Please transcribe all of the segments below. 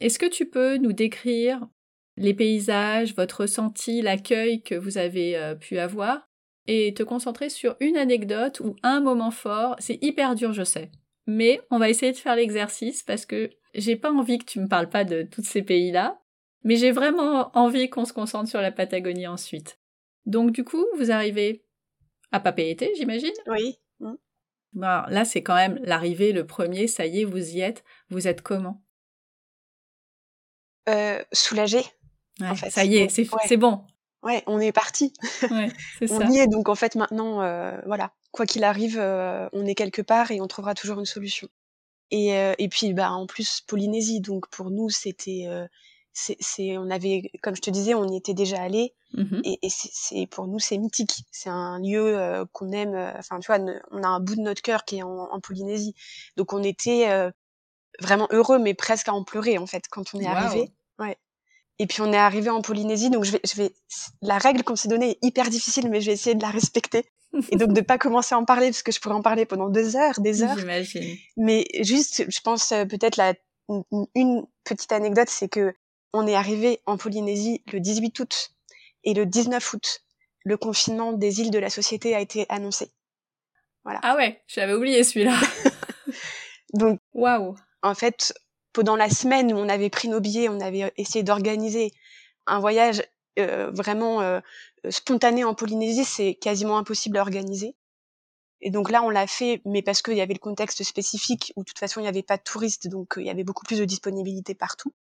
Est-ce que tu peux nous décrire les paysages, votre ressenti, l'accueil que vous avez euh, pu avoir et te concentrer sur une anecdote ou un moment fort? C'est hyper dur, je sais. Mais on va essayer de faire l'exercice parce que j'ai pas envie que tu me parles pas de tous ces pays-là, mais j'ai vraiment envie qu'on se concentre sur la Patagonie ensuite. Donc du coup, vous arrivez à Papeete, j'imagine? Oui. Bon, là, c'est quand même l'arrivée, le premier, ça y est, vous y êtes. Vous êtes comment? Euh, Soulagé. en fait. Ça y est, c'est bon. Ouais, on est parti. Ouais, c'est on y est, donc en fait maintenant, euh, voilà, quoi qu'il arrive, euh, on est quelque part et on trouvera toujours une solution. Et, euh, et puis, bah, en plus, Polynésie, donc pour nous, c'était c'est, on avait, comme je te disais, on y était déjà allé, mmh et, et c'est, pour nous c'est mythique. C'est un lieu euh, qu'on aime. Euh, enfin, tu vois, on a un bout de notre cœur qui est en, Polynésie, donc on était euh, vraiment heureux, mais presque à en pleurer en fait quand on est arrivé. Ouais. Et puis on est arrivé en Polynésie, donc je vais, je vais, la règle qu'on s'est donnée est hyper difficile, mais je vais essayer de la respecter. et donc de pas commencer à en parler parce que je pourrais en parler pendant deux heures, des heures. J'imagine. Mais juste, je pense peut-être la une petite anecdote, c'est que on est arrivé en Polynésie le 18 août et le 19 août, le confinement des îles de la Société a été annoncé. Voilà. Ah ouais, j'avais oublié celui-là. Donc, waouh. En fait, pendant la semaine où on avait pris nos billets, on avait essayé d'organiser un voyage euh, vraiment euh, spontané en Polynésie, c'est quasiment impossible à organiser. Et donc là, on l'a fait, mais parce qu'il y avait le contexte spécifique où de toute façon il n'y avait pas de touristes, donc euh, il y avait beaucoup plus de disponibilité partout.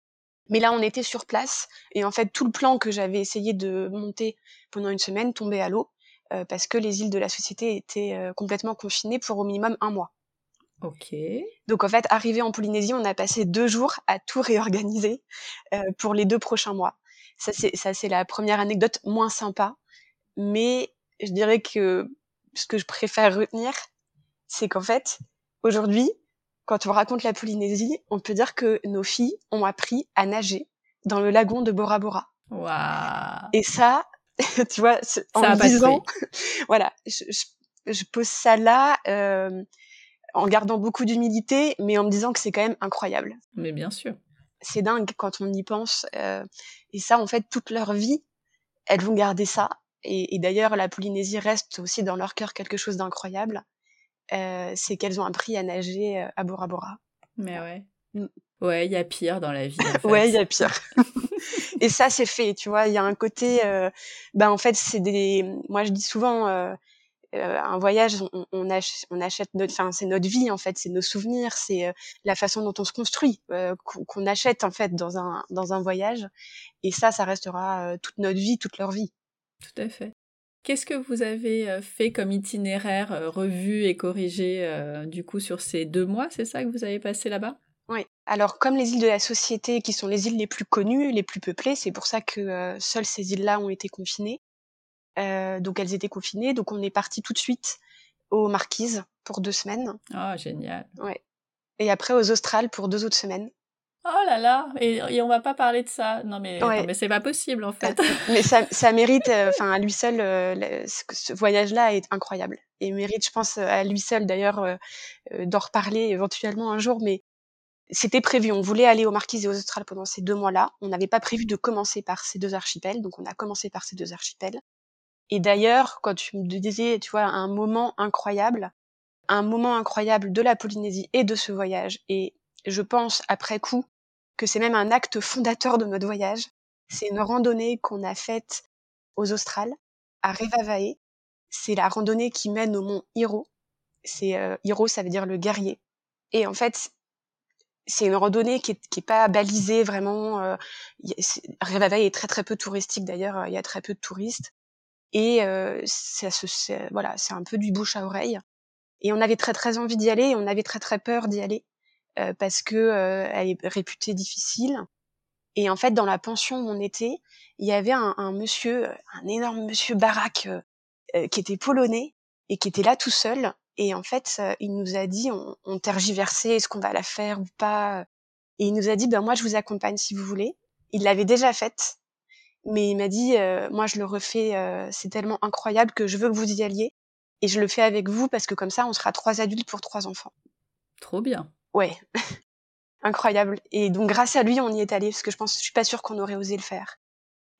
Mais là, on était sur place et en fait, tout le plan que j'avais essayé de monter pendant une semaine tombait à l'eau euh, parce que les îles de la société étaient euh, complètement confinées pour au minimum un mois. Ok. Donc en fait, arrivé en Polynésie, on a passé deux jours à tout réorganiser euh, pour les deux prochains mois. Ça c'est ça c'est la première anecdote moins sympa, mais je dirais que ce que je préfère retenir, c'est qu'en fait aujourd'hui, quand on raconte la Polynésie, on peut dire que nos filles ont appris à nager dans le lagon de Bora Bora. Wow. Et ça, tu vois, en disant, voilà, je, pose ça là euh, en gardant beaucoup d'humilité, mais en me disant que c'est quand même incroyable. Mais bien sûr. C'est dingue quand on y pense. Euh, et ça, en fait, toute leur vie, elles vont garder ça. et d'ailleurs, la Polynésie reste aussi dans leur cœur quelque chose d'incroyable. Euh, c'est qu'elles ont appris à nager euh, à Bora Bora. Mais ouais. Mm. Ouais, il y a pire dans la vie. En fait. ouais, il y a pire. et ça, c'est fait, tu vois. Il y a un côté, euh, ben en fait, c'est des. Moi, je dis souvent, euh, un voyage, on, on, achète, notre, enfin, c'est notre vie en fait, c'est nos souvenirs, c'est la façon dont on se construit, qu'on achète en fait dans un dans un voyage. Et ça, ça restera toute notre vie, toute leur vie. Tout à fait. Qu'est-ce que vous avez euh, fait comme itinéraire euh, revu et corrigé euh, du coup sur ces deux mois C'est ça que vous avez passé là-bas? Oui. Alors comme les îles de la Société, qui sont les îles les plus connues, les plus peuplées, c'est pour ça que seules ces îles-là ont été confinées. Donc elles étaient confinées, donc on est parti tout de suite aux Marquises pour deux semaines. Ah génial. Ouais. Et après aux Australes pour deux autres semaines. Oh là là, et, on va pas parler de ça. Non mais, mais c'est pas possible en fait. mais ça, ça mérite, euh, enfin à lui seul, euh, ce, voyage-là est incroyable et mérite, je pense, à lui seul d'ailleurs euh, d'en reparler éventuellement un jour. Mais c'était prévu, on voulait aller aux Marquises et aux Australes pendant ces deux mois-là. On n'avait pas prévu de commencer par ces deux archipels, donc on a commencé par ces deux archipels. Et d'ailleurs, quand tu me disais, tu vois, un moment incroyable, un moment incroyable de la Polynésie et de ce voyage, et je pense après coup que c'est même un acte fondateur de notre voyage. C'est une randonnée qu'on a faite aux Australes, à Revavae. C'est la randonnée qui mène au mont Hiro. C'est euh, Hiro, ça veut dire le guerrier. Et en fait, c'est une randonnée qui est, pas balisée vraiment. Euh, Revavae est très très peu touristique d'ailleurs. Il y a très peu de touristes. Et ça voilà, c'est un peu du bouche à oreille. Et on avait très très envie d'y aller. Et on avait très très peur d'y aller parce que elle est réputée difficile. Et en fait, dans la pension où on était, il y avait un, un monsieur, un énorme monsieur baraque euh, qui était polonais et qui était là tout seul. Et en fait, il nous a dit, on, on tergiversait, est-ce qu'on va la faire ou pas Et il nous a dit, ben moi, je vous accompagne si vous voulez. Il l'avait déjà faite, mais il m'a dit, moi, je le refais, c'est tellement incroyable que je veux que vous y alliez. Et je le fais avec vous parce que comme ça, on sera trois adultes pour trois enfants. Trop bien ouais. incroyable. Et donc grâce à lui, on y est allé parce que je pense, je suis pas sûre qu'on aurait osé le faire.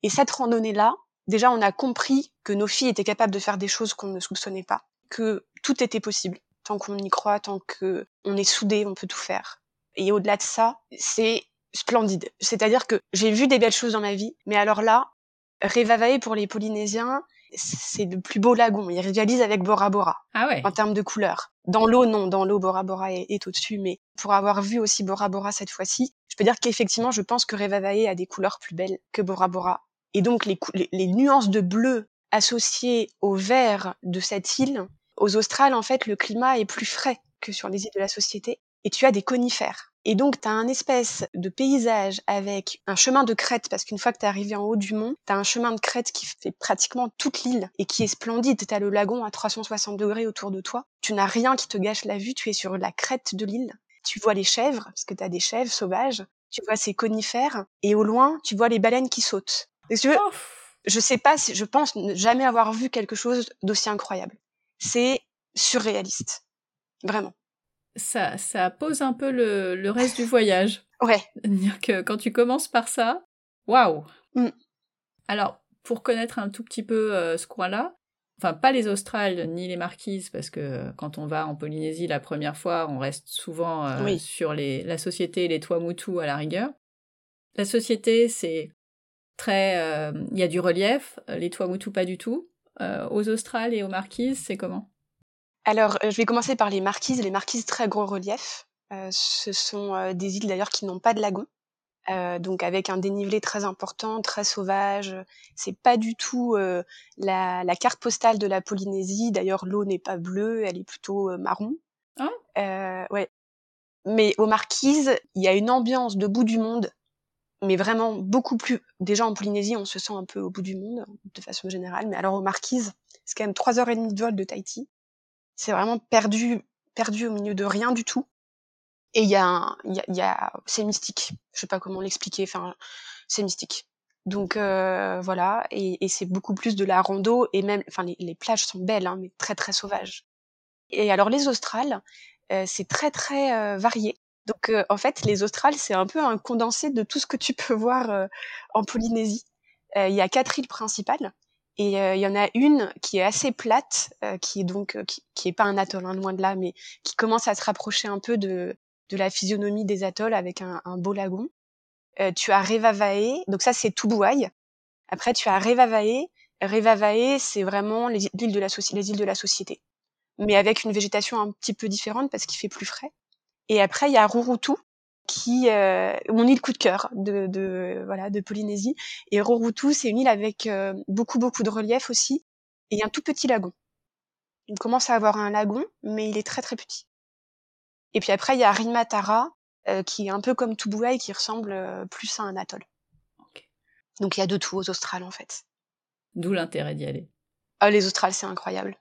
Et cette randonnée-là, déjà, on a compris que nos filles étaient capables de faire des choses qu'on ne soupçonnait pas, que tout était possible. Tant qu'on y croit, tant que on est soudés, on peut tout faire. Et au-delà de ça, c'est splendide. C'est-à-dire que j'ai vu des belles choses dans ma vie, mais alors là, Revavae pour les Polynésiens, c'est le plus beau lagon. Ils rivalisent avec Bora Bora. Ah ouais. En termes de couleurs. Dans l'eau, non. Dans l'eau, Bora Bora est, au-dessus. Mais pour avoir vu aussi Bora Bora cette fois-ci, je peux dire qu'effectivement, je pense que Revavae a des couleurs plus belles que Bora Bora. Et donc, les, les, nuances de bleu associées au vert de cette île, aux Australes, en fait, le climat est plus frais que sur les îles de la Société. Et tu as des conifères. Et donc, tu as un espèce de paysage avec un chemin de crête, parce qu'une fois que tu es arrivé en haut du mont, tu as un chemin de crête qui fait pratiquement toute l'île et qui est splendide. Tu as le lagon à 360 degrés autour de toi. Tu n'as rien qui te gâche la vue, tu es sur la crête de l'île. Tu vois les chèvres, parce que tu as des chèvres sauvages. Tu vois ces conifères. Et au loin, tu vois les baleines qui sautent. Et tu veux, je sais pas, si, je pense ne jamais avoir vu quelque chose d'aussi incroyable. C'est surréaliste. Vraiment ça, ça pose un peu le, le reste du voyage. Ouais. C'est-à-dire que quand tu commences par ça, waouh mm. Alors, pour connaître un tout petit peu euh, ce coin-là, enfin pas les Australes ni les Marquises, parce que quand on va en Polynésie la première fois, on reste souvent euh, sur les, la société et les Tuamotu à la rigueur. La société, c'est très... Euh, il y a du relief, les Tuamotu pas du tout. aux Australes et aux Marquises, c'est comment? Alors, euh, je vais commencer par les marquises. Les marquises très gros relief. Euh, ce sont euh, des îles d'ailleurs qui n'ont pas de lagon. donc avec un dénivelé très important, très sauvage. C'est pas du tout la, carte postale de la Polynésie. D'ailleurs, l'eau n'est pas bleue, elle est plutôt marron. Ah. ouais. Mais aux Marquises, il y a une ambiance de bout du monde, mais vraiment beaucoup plus. Déjà en Polynésie, on se sent un peu au bout du monde de façon générale, mais alors aux Marquises, c'est quand même trois heures et demie de vol de Tahiti. C'est vraiment perdu, perdu au milieu de rien du tout. Et il y a, il y a, c'est mystique. Je sais pas comment l'expliquer. Enfin, c'est mystique. Donc euh, voilà, et, c'est beaucoup plus de la rando et même, enfin les, les plages sont belles, hein, mais très très sauvages. Et alors les Australes, euh, c'est très très euh, varié. Donc euh, en fait, les Australes, c'est un peu un condensé de tout ce que tu peux voir euh, en Polynésie. Il y a quatre îles principales. Et euh, il y en a une qui est assez plate, euh, qui est donc euh, qui, qui, est pas un atoll, hein, loin de là, mais qui commence à se rapprocher un peu de, de la physionomie des atolls avec un, un beau lagon. tu as Revavae, donc ça c'est Tubuai. Après tu as Revavae. Revavae, c'est vraiment les îles, de la les îles de la société, mais avec une végétation un petit peu différente parce qu'il fait plus frais. Et après il y a Rurutu, qui euh, mon île coup de cœur de, de voilà de Polynésie et Roroutou c'est une île avec euh, beaucoup beaucoup de relief aussi et un tout petit lagon. Il commence à avoir un lagon mais il est très très petit. Et puis après il y a Rinmatara euh, qui est un peu comme Tubuai qui ressemble euh, plus à un atoll. Donc il y a de tout aux Australes en fait. D'où l'intérêt d'y aller. Ah, les Australes c'est incroyable.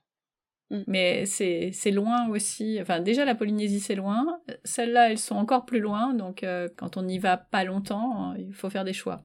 Mm. Mais c'est loin aussi. Enfin, déjà, la Polynésie, c'est loin. Celles-là, elles sont encore plus loin. Donc, euh, quand on n'y va pas longtemps, il faut faire des choix.